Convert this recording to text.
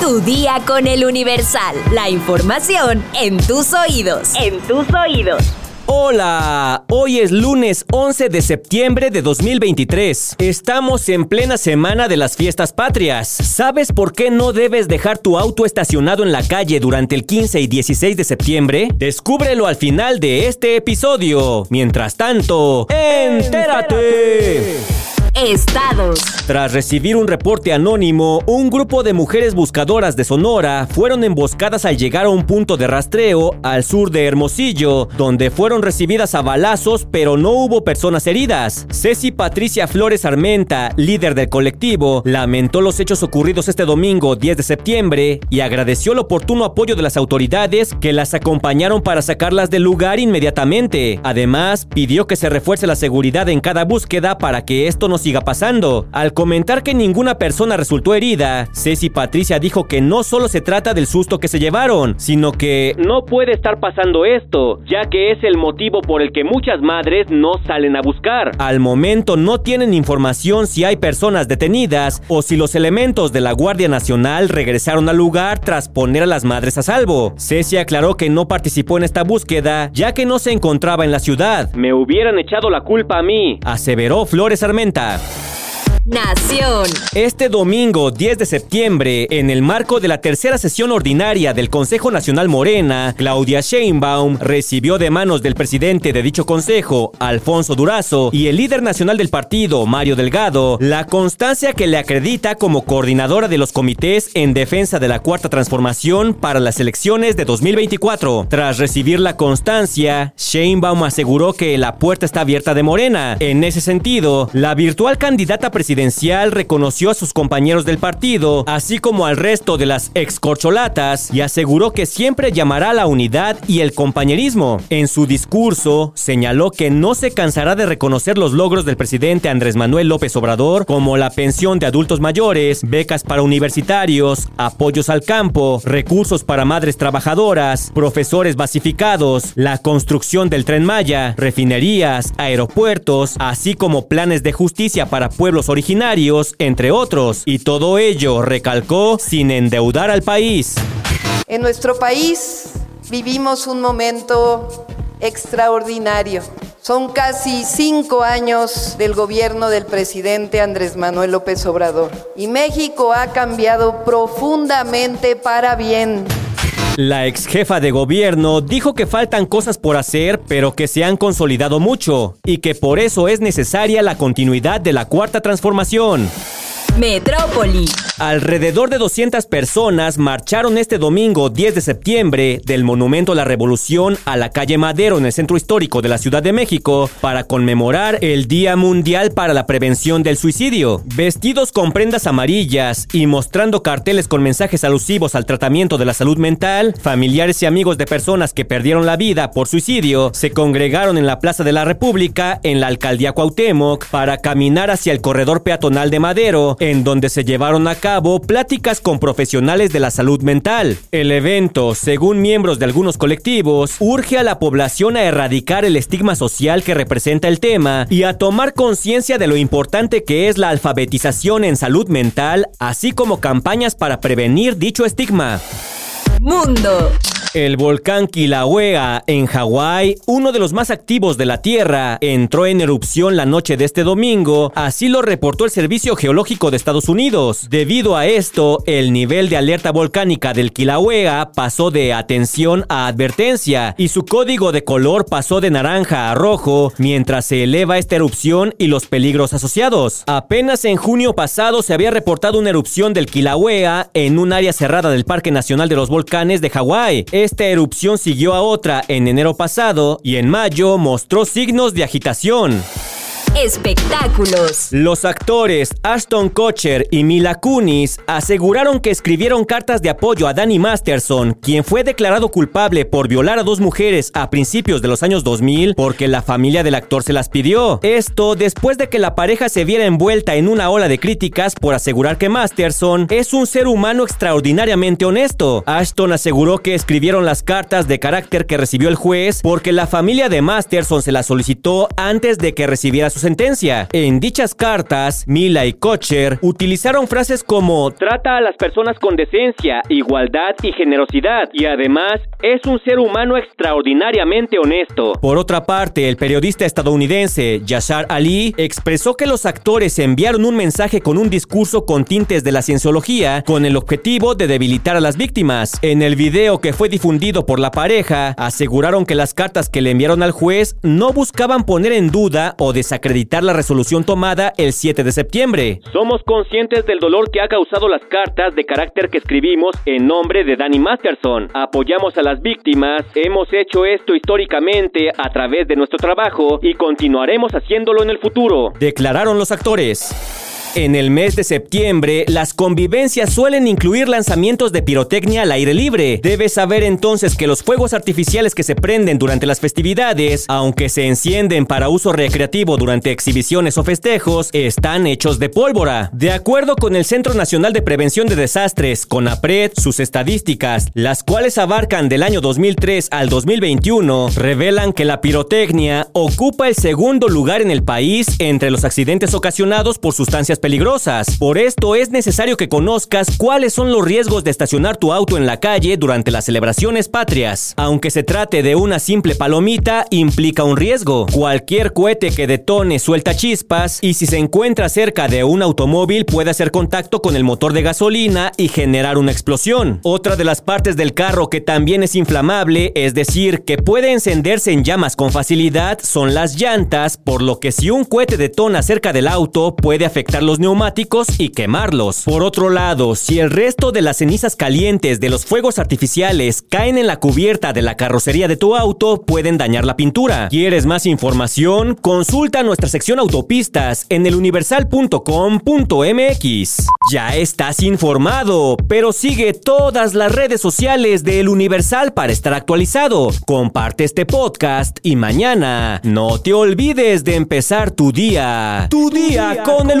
Tu día con el Universal. La información en tus oídos. En tus oídos. Hola, hoy es lunes 11 de septiembre de 2023. Estamos en plena semana de las fiestas patrias. ¿Sabes por qué no debes dejar tu auto estacionado en la calle durante el 15 y 16 de septiembre? Descúbrelo al final de este episodio. Mientras tanto, entérate. Estados. Tras recibir un reporte anónimo, un grupo de mujeres buscadoras de Sonora fueron emboscadas al llegar a un punto de rastreo al sur de Hermosillo, donde fueron recibidas a balazos, pero no hubo personas heridas. Ceci Patricia Flores Armenta, líder del colectivo, lamentó los hechos ocurridos este domingo 10 de septiembre y agradeció el oportuno apoyo de las autoridades que las acompañaron para sacarlas del lugar inmediatamente. Además, pidió que se refuerce la seguridad en cada búsqueda para que esto no siga pasando. Al comentar que ninguna persona resultó herida, Ceci Patricia dijo que no solo se trata del susto que se llevaron, sino que no puede estar pasando esto, ya que es el motivo por el que muchas madres no salen a buscar. Al momento no tienen información si hay personas detenidas o si los elementos de la Guardia Nacional regresaron al lugar tras poner a las madres a salvo. Ceci aclaró que no participó en esta búsqueda, ya que no se encontraba en la ciudad. Me hubieran echado la culpa a mí, aseveró Flores Armenta. Пока! Nación. Este domingo 10 de septiembre, en el marco de la tercera sesión ordinaria del Consejo Nacional Morena, Claudia Sheinbaum recibió de manos del presidente de dicho consejo, Alfonso Durazo, y el líder nacional del partido, Mario Delgado, la constancia que le acredita como coordinadora de los comités en defensa de la Cuarta Transformación para las elecciones de 2024. Tras recibir la constancia, Sheinbaum aseguró que la puerta está abierta de Morena. En ese sentido, la virtual candidata presidencial reconoció a sus compañeros del partido, así como al resto de las excorcholatas, y aseguró que siempre llamará a la unidad y el compañerismo. En su discurso, señaló que no se cansará de reconocer los logros del presidente Andrés Manuel López Obrador, como la pensión de adultos mayores, becas para universitarios, apoyos al campo, recursos para madres trabajadoras, profesores basificados, la construcción del tren Maya, refinerías, aeropuertos, así como planes de justicia para pueblos originarios entre otros, y todo ello, recalcó, sin endeudar al país. En nuestro país vivimos un momento extraordinario. Son casi cinco años del gobierno del presidente Andrés Manuel López Obrador y México ha cambiado profundamente para bien. La ex jefa de gobierno dijo que faltan cosas por hacer, pero que se han consolidado mucho y que por eso es necesaria la continuidad de la cuarta transformación. Metrópoli. Alrededor de 200 personas marcharon este domingo 10 de septiembre del Monumento a la Revolución a la calle Madero en el centro histórico de la Ciudad de México para conmemorar el Día Mundial para la Prevención del Suicidio. Vestidos con prendas amarillas y mostrando carteles con mensajes alusivos al tratamiento de la salud mental, familiares y amigos de personas que perdieron la vida por suicidio se congregaron en la Plaza de la República en la alcaldía Cuauhtémoc para caminar hacia el corredor peatonal de Madero en donde se llevaron a cabo pláticas con profesionales de la salud mental. El evento, según miembros de algunos colectivos, urge a la población a erradicar el estigma social que representa el tema y a tomar conciencia de lo importante que es la alfabetización en salud mental, así como campañas para prevenir dicho estigma. Mundo. El volcán Kilauea en Hawái, uno de los más activos de la Tierra, entró en erupción la noche de este domingo, así lo reportó el Servicio Geológico de Estados Unidos. Debido a esto, el nivel de alerta volcánica del Kilauea pasó de atención a advertencia y su código de color pasó de naranja a rojo mientras se eleva esta erupción y los peligros asociados. Apenas en junio pasado se había reportado una erupción del Kilauea en un área cerrada del Parque Nacional de los Volcanes de Hawái. Esta erupción siguió a otra en enero pasado y en mayo mostró signos de agitación. Espectáculos. Los actores Ashton Kutcher y Mila Kunis aseguraron que escribieron cartas de apoyo a Danny Masterson, quien fue declarado culpable por violar a dos mujeres a principios de los años 2000 porque la familia del actor se las pidió. Esto después de que la pareja se viera envuelta en una ola de críticas por asegurar que Masterson es un ser humano extraordinariamente honesto. Ashton aseguró que escribieron las cartas de carácter que recibió el juez porque la familia de Masterson se las solicitó antes de que recibiera su sentencia. En dichas cartas, Mila y Kocher utilizaron frases como trata a las personas con decencia, igualdad y generosidad, y además es un ser humano extraordinariamente honesto. Por otra parte, el periodista estadounidense Yashar Ali expresó que los actores enviaron un mensaje con un discurso con tintes de la cienciología con el objetivo de debilitar a las víctimas. En el video que fue difundido por la pareja, aseguraron que las cartas que le enviaron al juez no buscaban poner en duda o desacreditar la resolución tomada el 7 de septiembre. Somos conscientes del dolor que ha causado las cartas de carácter que escribimos en nombre de Danny Masterson. Apoyamos a las víctimas, hemos hecho esto históricamente a través de nuestro trabajo y continuaremos haciéndolo en el futuro, declararon los actores. En el mes de septiembre, las convivencias suelen incluir lanzamientos de pirotecnia al aire libre. Debes saber entonces que los fuegos artificiales que se prenden durante las festividades, aunque se encienden para uso recreativo durante exhibiciones o festejos, están hechos de pólvora. De acuerdo con el Centro Nacional de Prevención de Desastres, CONAPRED, sus estadísticas, las cuales abarcan del año 2003 al 2021, revelan que la pirotecnia ocupa el segundo lugar en el país entre los accidentes ocasionados por sustancias peligrosas. Por esto es necesario que conozcas cuáles son los riesgos de estacionar tu auto en la calle durante las celebraciones patrias. Aunque se trate de una simple palomita, implica un riesgo. Cualquier cohete que detone suelta chispas y si se encuentra cerca de un automóvil puede hacer contacto con el motor de gasolina y generar una explosión. Otra de las partes del carro que también es inflamable, es decir, que puede encenderse en llamas con facilidad, son las llantas, por lo que si un cohete detona cerca del auto puede afectar los neumáticos y quemarlos. Por otro lado, si el resto de las cenizas calientes de los fuegos artificiales caen en la cubierta de la carrocería de tu auto, pueden dañar la pintura. ¿Quieres más información? Consulta nuestra sección autopistas en eluniversal.com.mx. Ya estás informado, pero sigue todas las redes sociales de El Universal para estar actualizado. Comparte este podcast y mañana no te olvides de empezar tu día. Tu día con El